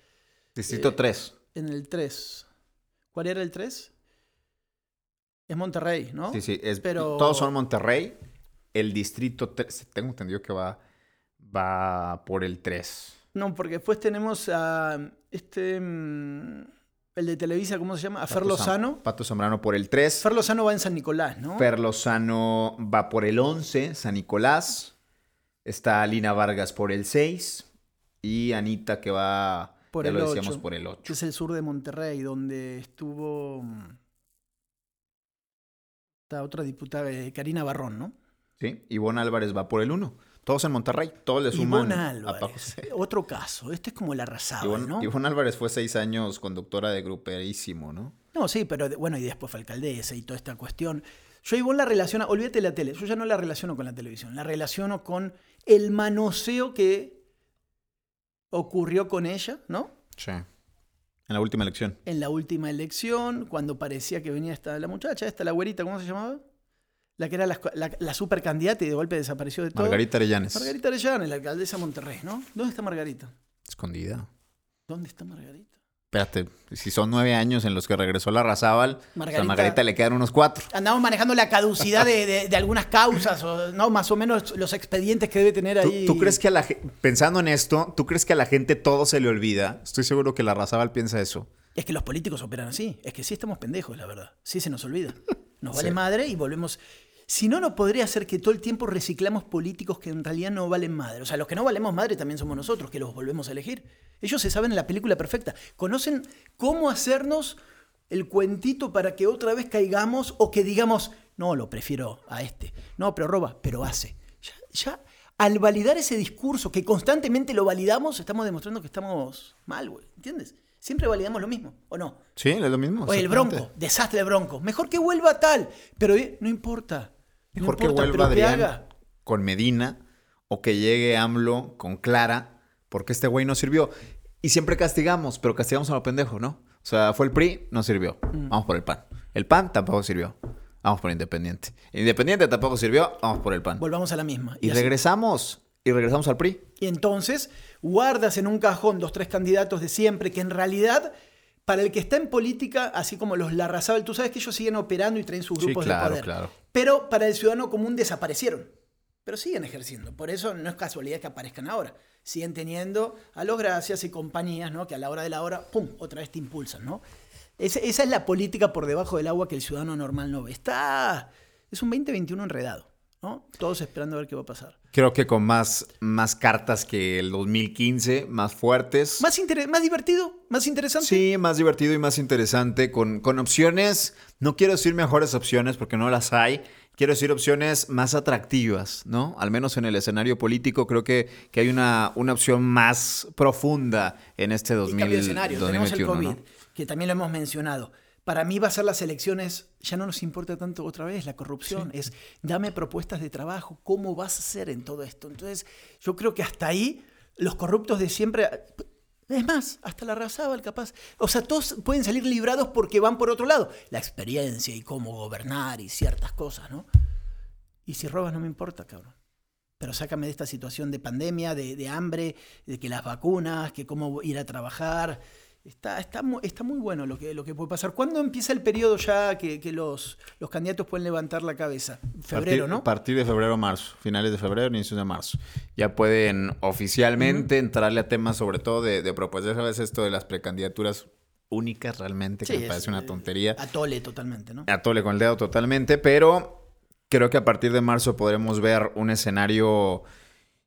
[SPEAKER 2] Distrito
[SPEAKER 1] eh,
[SPEAKER 2] 3.
[SPEAKER 1] En el 3. ¿Cuál era el 3? Es Monterrey, ¿no?
[SPEAKER 2] Sí, sí. es-
[SPEAKER 1] pero-
[SPEAKER 2] Todos son Monterrey. El distrito 3. Tengo entendido que va, va por el 3.
[SPEAKER 1] No, porque después tenemos a este. mm, El de Televisa, ¿cómo se llama? A Fer Lozano.
[SPEAKER 2] Pato Zambrano por el 3.
[SPEAKER 1] Fer Lozano va en San Nicolás, ¿no?
[SPEAKER 2] Fer Lozano va por el 11, San Nicolás. Está Lina Vargas por el 6. Y Anita que va,
[SPEAKER 1] Por
[SPEAKER 2] ya
[SPEAKER 1] el
[SPEAKER 2] lo decíamos,
[SPEAKER 1] 8.
[SPEAKER 2] por el
[SPEAKER 1] que
[SPEAKER 2] 8.
[SPEAKER 1] es el sur de Monterrey, donde estuvo mm, esta otra diputada, eh, Karina Barrón, ¿no?
[SPEAKER 2] ¿Sí? Ivonne Álvarez va por el 1. Todos en Monterrey. Todos le suman.
[SPEAKER 1] Ivonne
[SPEAKER 2] a.
[SPEAKER 1] Álvarez. Otro caso. Este es como la arrasaba,
[SPEAKER 2] Ivonne,
[SPEAKER 1] ¿no?
[SPEAKER 2] Ivonne Álvarez fue seis años conductora de Gruperísimo, ¿no?
[SPEAKER 1] No, sí, pero bueno, y después fue alcaldesa y toda esta cuestión. Yo Ivonne la relaciono, olvídate de la tele, yo ya no la relaciono con la televisión, la relaciono con el manoseo que ocurrió con ella, ¿no?
[SPEAKER 2] Sí. En la última elección.
[SPEAKER 1] En la última elección, cuando parecía que venía esta, la muchacha, esta, la güerita, ¿cómo se llamaba? La que era la, la, la super candidata y de golpe desapareció de todo.
[SPEAKER 2] Margarita Arellanes.
[SPEAKER 1] Margarita Arellano, la alcaldesa de Monterrey, ¿no? ¿Dónde está Margarita?
[SPEAKER 2] Escondida.
[SPEAKER 1] ¿Dónde está Margarita?
[SPEAKER 2] Espérate, si son nueve años en los que regresó la Razábal, a
[SPEAKER 1] Margarita-
[SPEAKER 2] Margarita le quedan unos cuatro.
[SPEAKER 1] Andamos manejando la caducidad de, de- de algunas causas, o, ¿no? Más o menos los expedientes que debe tener
[SPEAKER 2] ¿Tú,
[SPEAKER 1] ahí.
[SPEAKER 2] tú crees que a la pensando en esto, tú crees que a la gente todo se le olvida? Estoy seguro que la Razábal piensa eso.
[SPEAKER 1] Es que los políticos operan así. Es que sí estamos pendejos, la verdad. Sí se nos olvida. Nos vale
[SPEAKER 2] Sí.
[SPEAKER 1] madre y volvemos. Si no, no podría ser que todo el tiempo reciclamos políticos que en realidad no valen madre. O sea, los que no valemos madre también somos nosotros, que los volvemos a elegir. Ellos se saben la película perfecta. Conocen cómo hacernos el cuentito para que otra vez caigamos o que digamos, no, lo prefiero a este. No, pero roba, pero hace. Ya, ya al validar ese discurso, que constantemente lo validamos, estamos demostrando que estamos mal, güey. ¿Entiendes? Siempre validamos lo mismo, ¿o no?
[SPEAKER 2] Sí, es lo mismo.
[SPEAKER 1] Oye, el bronco, desastre de bronco. Mejor que vuelva tal, pero eh, no importa. No
[SPEAKER 2] Mejor que vuelva
[SPEAKER 1] que
[SPEAKER 2] Adrián
[SPEAKER 1] haga.
[SPEAKER 2] con Medina o que llegue AMLO con Clara, porque este güey no sirvió. Y siempre castigamos, pero castigamos a lo pendejo, ¿no? O sea, fue el PRI, no sirvió.
[SPEAKER 1] Mm.
[SPEAKER 2] Vamos por el PAN. El PAN tampoco sirvió. Vamos por Independiente. Independiente tampoco sirvió. Vamos por el PAN.
[SPEAKER 1] Volvamos a la misma.
[SPEAKER 2] Y regresamos. Y regresamos al PRI.
[SPEAKER 1] Y entonces guardas en un cajón dos, tres candidatos de siempre que en realidad, para el que está en política, así como los Larrazábal, tú sabes que ellos siguen operando y traen sus
[SPEAKER 2] Sí,
[SPEAKER 1] grupos
[SPEAKER 2] claro,
[SPEAKER 1] de poder.
[SPEAKER 2] claro.
[SPEAKER 1] Pero para el ciudadano común desaparecieron. Pero siguen ejerciendo. Por eso no es casualidad que aparezcan ahora. Siguen teniendo a los gracias y compañías, ¿no? Que a la hora de la hora, ¡pum! otra vez te impulsan, ¿no? Esa, esa es la política por debajo del agua que el ciudadano normal no ve. Está. Es un 2021 enredado, ¿no? Todos esperando a ver qué va a pasar.
[SPEAKER 2] Creo que con más, más cartas que el 2015, más fuertes.
[SPEAKER 1] Más, inter- más divertido, más interesante.
[SPEAKER 2] Sí, más divertido y más interesante, con, con opciones, no quiero decir mejores opciones porque no las hay, quiero decir opciones más atractivas, ¿no? Al menos en el escenario político creo que, que hay una, una opción más profunda en este
[SPEAKER 1] Y
[SPEAKER 2] 2000,
[SPEAKER 1] cambio de escenario. Tenemos el
[SPEAKER 2] 2021,
[SPEAKER 1] COVID,
[SPEAKER 2] ¿no?
[SPEAKER 1] que también lo hemos mencionado. Para mí va a ser las elecciones, ya no nos importa tanto otra vez la corrupción, es dame propuestas de trabajo, cómo vas a hacer en todo esto. Entonces, yo creo que hasta ahí los corruptos de siempre, es más, hasta la Razábal capaz, o sea, todos pueden salir librados porque van por otro lado, la experiencia y cómo gobernar y ciertas cosas, ¿no? Y si robas no me importa, cabrón. Pero sácame de esta situación de pandemia, de, de hambre, de que las vacunas, que cómo ir a trabajar. Está, está, está muy bueno lo que, lo que puede pasar. ¿Cuándo empieza el periodo ya que, que los, los candidatos pueden levantar la cabeza? Febrero,
[SPEAKER 2] Partir-
[SPEAKER 1] ¿no?
[SPEAKER 2] A partir de febrero, marzo, finales de febrero, inicios de marzo. Ya pueden oficialmente entrarle a temas sobre todo de, de propuestas. Ya sabes esto de las precandidaturas únicas realmente, que me parece una
[SPEAKER 1] eh,
[SPEAKER 2] tontería.
[SPEAKER 1] Atole totalmente, ¿no?
[SPEAKER 2] Atole con el dedo totalmente, pero creo que a partir de marzo podremos ver un escenario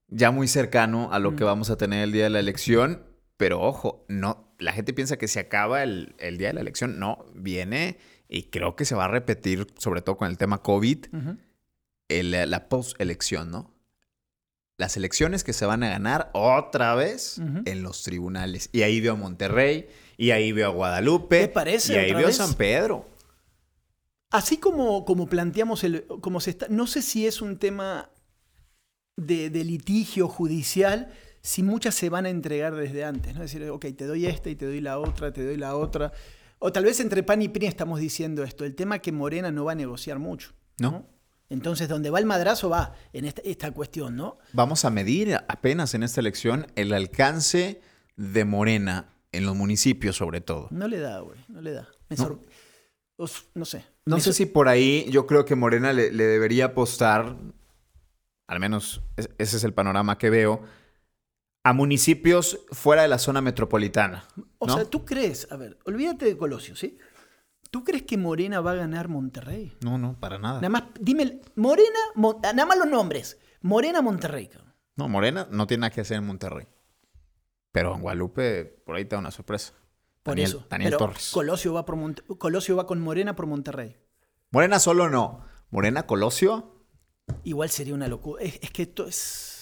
[SPEAKER 2] ya muy cercano a lo que vamos a tener el día de la elección. Pero ojo, no, la gente piensa que se acaba el, el día de la elección. No, viene y creo que se va a repetir, sobre todo con el tema COVID, el- la post-elección, ¿no? Las elecciones que se van a ganar otra vez en los tribunales. Y ahí veo a Monterrey, y ahí veo a Guadalupe,
[SPEAKER 1] ¿Te parece
[SPEAKER 2] y ahí veo
[SPEAKER 1] vez?
[SPEAKER 2] a San Pedro.
[SPEAKER 1] Así como, como planteamos el. Como se está, no sé si es un tema de, de litigio judicial, si muchas se van a entregar desde antes, ¿no? Es decir, ok, te doy esta y te doy la otra, te doy la otra. O tal vez entre PAN y PRI estamos diciendo esto. El tema que Morena no va a negociar mucho.
[SPEAKER 2] ¿No?
[SPEAKER 1] Entonces, donde va el madrazo va en esta, esta cuestión, ¿no?
[SPEAKER 2] Vamos a medir apenas en esta elección el alcance de Morena en los municipios, sobre todo.
[SPEAKER 1] No le da, güey, no le da. Me
[SPEAKER 2] No.
[SPEAKER 1] sé.
[SPEAKER 2] No
[SPEAKER 1] Me
[SPEAKER 2] sé si por ahí yo creo que Morena le, le debería apostar, al menos es- ese es el panorama que veo, a municipios fuera de la zona metropolitana.
[SPEAKER 1] O sea, ¿tú crees? A ver, olvídate de Colosio, ¿sí? ¿Tú crees que Morena va a ganar Monterrey?
[SPEAKER 2] No, no, para nada.
[SPEAKER 1] Nada más, dime, Morena, Mo- ah, nada más los nombres. Morena, Monterrey. cabrón.
[SPEAKER 2] No, Morena no tiene nada que hacer en Monterrey. Pero en Guadalupe, por ahí te da una sorpresa.
[SPEAKER 1] Por
[SPEAKER 2] Daniel,
[SPEAKER 1] eso.
[SPEAKER 2] Daniel
[SPEAKER 1] Pero
[SPEAKER 2] Torres.
[SPEAKER 1] Colosio va, por Monte- Colosio va con Morena por Monterrey.
[SPEAKER 2] Morena solo no. Morena Colosio.
[SPEAKER 1] Igual sería una locura. Es, es que esto es.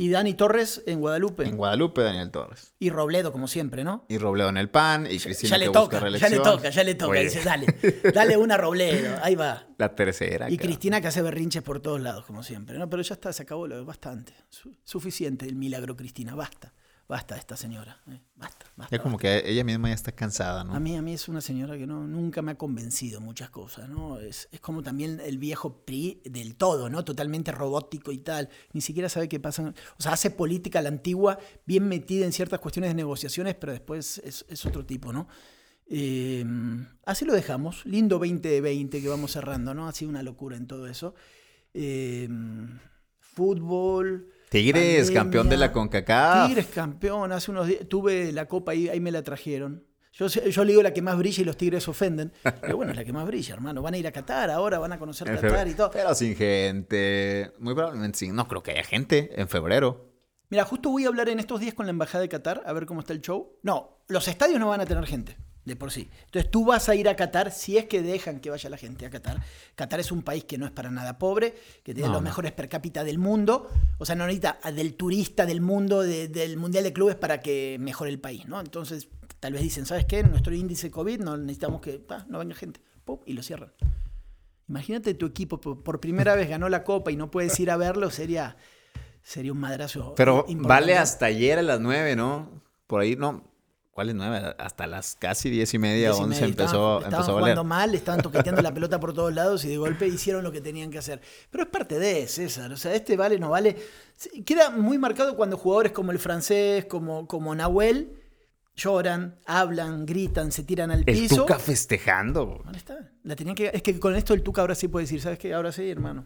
[SPEAKER 1] Y Dani Torres en Guadalupe.
[SPEAKER 2] En Guadalupe, Daniel Torres.
[SPEAKER 1] y Robledo, como siempre, ¿no?
[SPEAKER 2] Y Robledo en el PAN. Y Cristina
[SPEAKER 1] ya le
[SPEAKER 2] que busca
[SPEAKER 1] toca, ya le toca, ya le toca.
[SPEAKER 2] Oye,
[SPEAKER 1] Dice, dale, dale una a Robledo. Ahí va.
[SPEAKER 2] La tercera.
[SPEAKER 1] Y. Cristina que hace berrinches por todos lados, como siempre. ¿no? Pero ya está, se acabó lo bastante. Su- suficiente el milagro, Cristina. Basta. Basta de esta señora. ¿eh? Basta, basta.
[SPEAKER 2] Ya como
[SPEAKER 1] basta.
[SPEAKER 2] que ella misma ya está cansada, ¿no?
[SPEAKER 1] A mí, a mí es una señora que no, nunca me ha convencido muchas cosas, ¿no? Es, es como también el viejo PRI del todo, ¿no? Totalmente robótico y tal. Ni siquiera sabe qué pasa. O sea, hace política a la antigua, bien metida en ciertas cuestiones de negociaciones, pero después es, es otro tipo, ¿no? Eh, así lo dejamos. Lindo 2020 que vamos cerrando, ¿no? Ha sido una locura en todo eso. Eh, fútbol.
[SPEAKER 2] Tigres, campeón de la CONCACAF.
[SPEAKER 1] Tigres campeón, hace unos días tuve la copa ahí, ahí me la trajeron. Yo, yo le digo la que más brilla y los Tigres ofenden. Pero bueno, es la que más brilla, hermano. Van a ir a Qatar ahora, van a conocer
[SPEAKER 2] En
[SPEAKER 1] Qatar
[SPEAKER 2] febrero.
[SPEAKER 1] y todo.
[SPEAKER 2] Pero sin gente. Muy probablemente sí. No creo que haya gente en febrero.
[SPEAKER 1] Mira, justo voy a hablar en estos días con la embajada de Qatar a ver cómo está el show. No, los estadios no van a tener gente, de por sí. Entonces tú vas a ir a Qatar si es que dejan que vaya la gente a Qatar. Qatar es un país que no es para nada pobre, que tiene
[SPEAKER 2] No,
[SPEAKER 1] los
[SPEAKER 2] no.
[SPEAKER 1] mejores per cápita del mundo. O sea, no necesita del turista del mundo, de- del Mundial de Clubes para que mejore el país, ¿no? Entonces, tal vez dicen, ¿sabes qué? Nuestro índice COVID no necesitamos que ah, no venga gente. Pum, y lo cierran. Imagínate tu equipo por, por primera vez ganó la copa y no puedes ir a verlo, sería, sería un madrazo.
[SPEAKER 2] Pero
[SPEAKER 1] importante.
[SPEAKER 2] vale hasta ayer a las 9, ¿no? Por ahí no. ¿Cuáles 9? Hasta las casi 10 y media,
[SPEAKER 1] Diez y
[SPEAKER 2] 11
[SPEAKER 1] media,
[SPEAKER 2] empezó,
[SPEAKER 1] estaban,
[SPEAKER 2] empezó
[SPEAKER 1] estaban
[SPEAKER 2] a valer.
[SPEAKER 1] jugando mal, estaban toqueteando la pelota por todos lados y de golpe hicieron lo que tenían que hacer. Pero es parte de César, o sea, este vale, no vale. Queda muy marcado cuando jugadores como el francés, como, como Nahuel, lloran, hablan, gritan, se tiran al
[SPEAKER 2] El
[SPEAKER 1] piso.
[SPEAKER 2] Tuca festejando.
[SPEAKER 1] ¿Dónde está? La tenían que, es que con esto el Tuca ahora sí puede decir, ¿sabes qué? Ahora sí, hermano.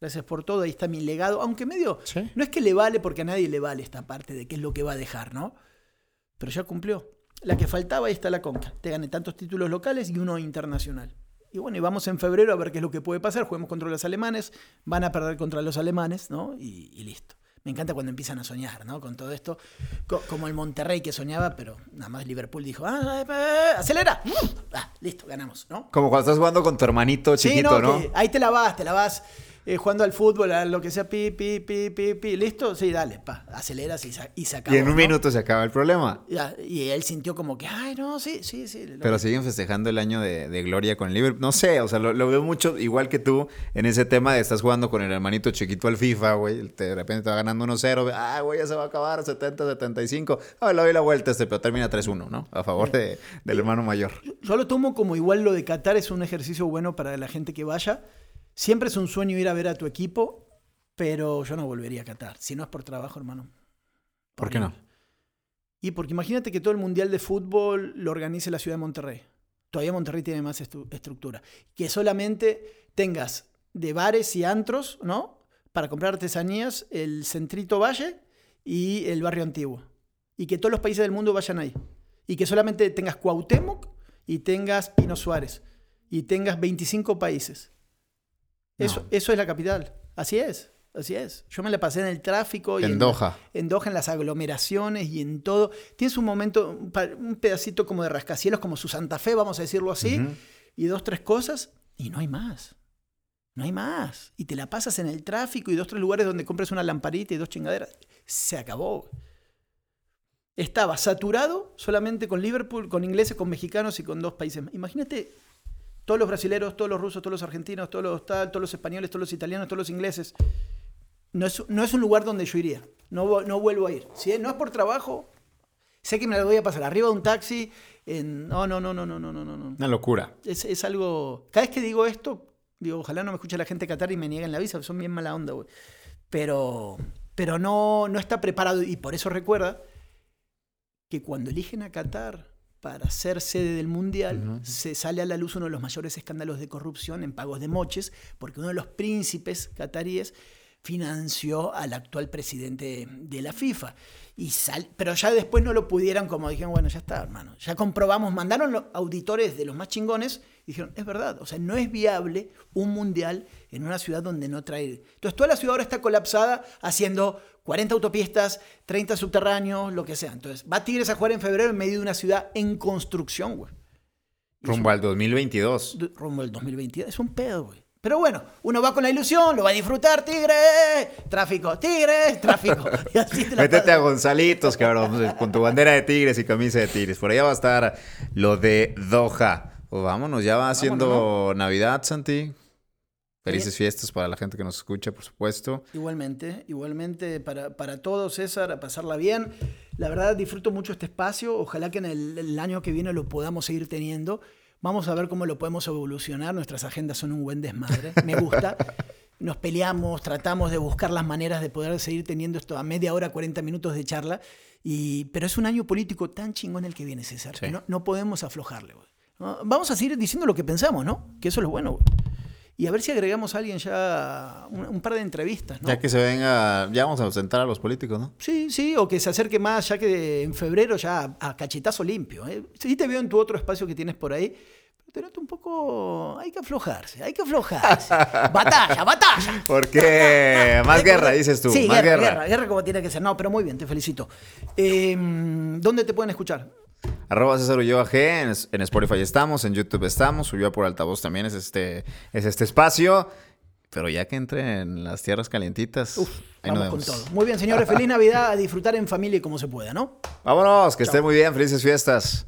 [SPEAKER 1] Gracias por todo, ahí está mi legado. Aunque medio,
[SPEAKER 2] Sí.
[SPEAKER 1] no es que le vale porque a nadie le vale esta parte de qué es lo que va a dejar, ¿no? Pero ya cumplió. La que faltaba, ahí está la conca. Te gané tantos títulos locales y uno internacional. Y bueno, y vamos en febrero a ver qué es lo que puede pasar. Juguemos contra los alemanes, van a perder contra los alemanes, ¿no? Y, y listo. Me encanta cuando empiezan a soñar, ¿no? Con todo esto. Co- como el Monterrey que soñaba, pero nada más Liverpool dijo, ¡Ah, eh, acelera! ¡Mm! Ah, listo, ganamos, ¿no?
[SPEAKER 2] Como cuando estás jugando con tu hermanito
[SPEAKER 1] Sí,
[SPEAKER 2] chiquito, ¿no?
[SPEAKER 1] que ahí te la vas, te la vas eh, jugando al fútbol, a lo que sea, pi, pi, pi, pi, pi, ¿listo? Sí, dale, pa, aceleras y, sa- y se acabó,
[SPEAKER 2] Y en un
[SPEAKER 1] ¿no?
[SPEAKER 2] minuto se acaba el problema.
[SPEAKER 1] Y él sintió como que, ay, no, sí, sí, sí.
[SPEAKER 2] Pero siguen festejando el año de, de gloria con el Liverpool. No sé, o sea, lo, lo veo mucho igual que tú en ese tema de estás jugando con el hermanito chiquito al FIFA, güey. De repente te va ganando 1-0. Ah, güey, ya se va a acabar, 70-75. Ah, le doy la vuelta este, pero termina 3-1, ¿no? A favor de- del hermano mayor.
[SPEAKER 1] Yo lo tomo como igual lo de Qatar es un ejercicio bueno para la gente que vaya. Siempre es un sueño ir a ver a tu equipo, pero yo no volvería a Qatar. Si no es por trabajo, hermano.
[SPEAKER 2] ¿Por qué no?
[SPEAKER 1] Y porque imagínate que todo el Mundial de Fútbol lo organice la ciudad de Monterrey. Todavía Monterrey tiene más estru- estructura. Que solamente tengas de bares y antros, ¿no? Para comprar artesanías, el Centrito Valle y el Barrio Antiguo. Y que todos los países del mundo vayan ahí. Y que solamente tengas Cuauhtémoc y tengas Pino Suárez. Y tengas 25 países. Eso,
[SPEAKER 2] No.
[SPEAKER 1] eso es la capital. Así es. Así es. Yo me la pasé en el tráfico. Y
[SPEAKER 2] En
[SPEAKER 1] en
[SPEAKER 2] Doha.
[SPEAKER 1] en Doha, en las aglomeraciones y en todo. Tienes un momento, un, pedacito como de rascacielos, como su Santa Fe, vamos a decirlo así, y dos, tres cosas, y no hay más. No hay más. Y te la pasas en el tráfico y dos, tres lugares donde compres una lamparita y dos chingaderas. Se acabó. Estaba saturado solamente con Liverpool, con ingleses, con mexicanos y con dos países más. Imagínate todos los brasileros, todos los rusos, todos los argentinos, todos los tal, todos los españoles, todos los italianos, todos los ingleses. No es, no es un lugar donde yo iría. No, no vuelvo a ir. Si no es por trabajo, sé que me lo voy a pasar arriba de un taxi. En... No, no, no, no, no, no, no, no. no.
[SPEAKER 2] Una locura.
[SPEAKER 1] Es, es algo. Cada vez que digo esto, digo, ojalá no me escuche la gente de Qatar y me nieguen la visa, son bien mala onda, güey. Pero, pero no, no está preparado. Y por eso recuerda que cuando eligen a Qatar para ser sede del Mundial, se sale a la luz uno de los mayores escándalos de corrupción en pagos de moches, porque uno de los príncipes cataríes financió al actual presidente de la FIFA. Y sal- pero ya después no lo pudieron, como dijeron, bueno, ya está, hermano. Ya comprobamos, mandaron los auditores de los más chingones y dijeron, es verdad, o sea, no es viable un mundial en una ciudad donde no trae... Entonces toda la ciudad ahora está colapsada haciendo 40 autopistas, 30 subterráneos, lo que sea. Entonces va Tigres a jugar en febrero en medio de una ciudad en construcción, güey.
[SPEAKER 2] Rumbo al 2022.
[SPEAKER 1] du- rumbo al 2022. Es un pedo, güey. Pero bueno, uno va con la ilusión, lo va a disfrutar, tigre, tráfico, tigre, tráfico. Y así te la
[SPEAKER 2] Métete a. Gonzalitos, cabrón, con tu bandera de tigres y camisa de tigres. Por allá va a estar lo de Doha. Pues vámonos, ya va siendo Navidad, Santi. Felices fiestas para la gente que nos escucha, por supuesto.
[SPEAKER 1] Igualmente, igualmente para, para todos, César, a pasarla bien. La verdad, disfruto mucho este espacio. Ojalá que en el, el año que viene lo podamos seguir teniendo. Vamos a ver cómo lo podemos evolucionar. Nuestras agendas son un buen desmadre. Me gusta. Nos peleamos, tratamos de buscar las maneras de poder seguir teniendo esto a media hora, 40 minutos de charla. Y, pero es un año político tan chingón el que viene, César.
[SPEAKER 2] Sí.
[SPEAKER 1] que No, no podemos aflojarle. Vamos a seguir diciendo lo que pensamos, ¿no? Que eso es lo bueno. güey. Y a ver si agregamos a alguien ya, un, un par de entrevistas, ¿no?
[SPEAKER 2] Ya que se venga, ya vamos a sentar a los políticos, ¿no?
[SPEAKER 1] Sí, sí, o que se acerque más, ya que en febrero ya a cachetazo limpio. ¿eh? Sí te veo en tu otro espacio que tienes por ahí, pero un poco... Hay que aflojarse, hay que aflojarse. batalla, batalla.
[SPEAKER 2] ¿Por qué? Más guerra, dices tú.
[SPEAKER 1] Sí,
[SPEAKER 2] más
[SPEAKER 1] guerra,
[SPEAKER 2] guerra.
[SPEAKER 1] guerra, guerra como tiene que ser. No, pero muy bien, te felicito. Eh, ¿Dónde te pueden escuchar?
[SPEAKER 2] Arroba César Ulloa G, en, en Spotify estamos, en YouTube estamos, subió por altavoz también es este, es este espacio. Pero ya que entre en las tierras calientitas,
[SPEAKER 1] Uf,
[SPEAKER 2] ahí nos
[SPEAKER 1] vamos con
[SPEAKER 2] vemos.
[SPEAKER 1] todo. Muy bien, señores. Feliz Navidad. A disfrutar en familia y como se pueda, ¿no?
[SPEAKER 2] Vámonos, que esté muy bien, felices fiestas.